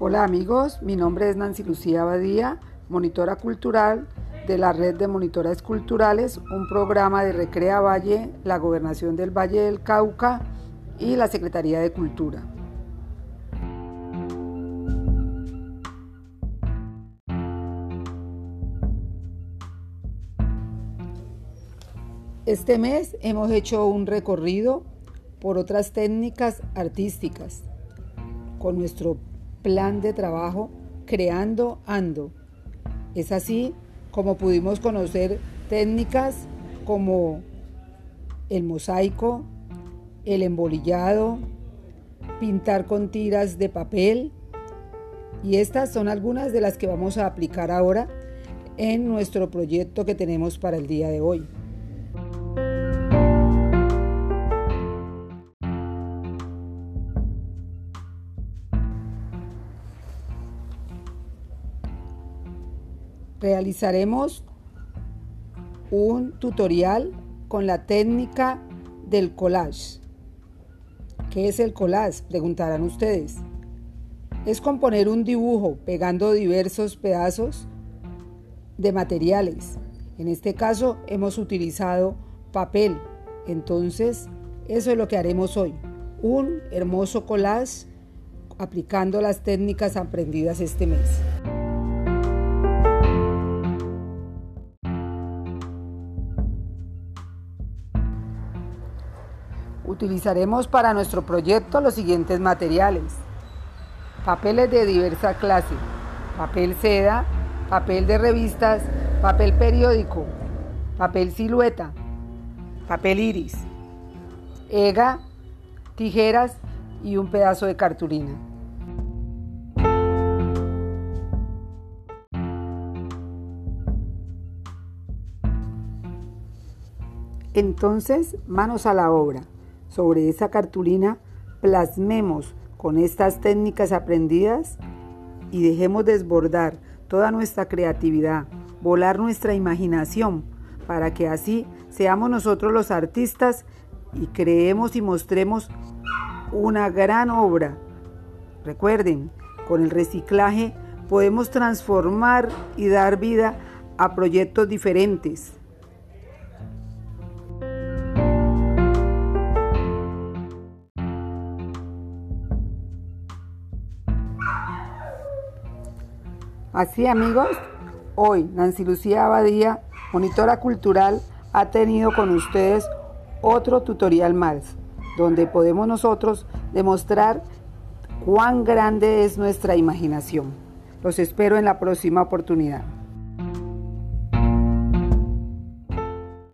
Hola amigos, mi nombre es Nancy Lucía Abadía, monitora cultural de la Red de Monitoras Culturales, un programa de Recrea Valle, la Gobernación del Valle del Cauca y la Secretaría de Cultura. Este mes hemos hecho un recorrido por otras técnicas artísticas con nuestro plan de trabajo Creando Ando. Es así como pudimos conocer técnicas como el mosaico, el embolillado, pintar con tiras de papel y estas son algunas de las que vamos a aplicar ahora en nuestro proyecto que tenemos para el día de hoy. Realizaremos un tutorial con la técnica del collage. ¿Qué es el collage? Preguntarán ustedes. Es componer un dibujo pegando diversos pedazos de materiales. En este caso hemos utilizado papel. Entonces, eso es lo que haremos hoy. Un hermoso collage aplicando las técnicas aprendidas este mes. Utilizaremos para nuestro proyecto los siguientes materiales. Papeles de diversa clase, papel seda, papel de revistas, papel periódico, papel silueta, papel iris, ega, tijeras y un pedazo de cartulina. Entonces, manos a la obra sobre esa cartulina plasmemos con estas técnicas aprendidas y dejemos desbordar toda nuestra creatividad, volar nuestra imaginación, para que así seamos nosotros los artistas y creemos y mostremos una gran obra. Recuerden, con el reciclaje podemos transformar y dar vida a proyectos diferentes. Así amigos, hoy Nancy Lucía Abadía, monitora cultural, ha tenido con ustedes otro tutorial más, donde podemos nosotros demostrar cuán grande es nuestra imaginación. Los espero en la próxima oportunidad.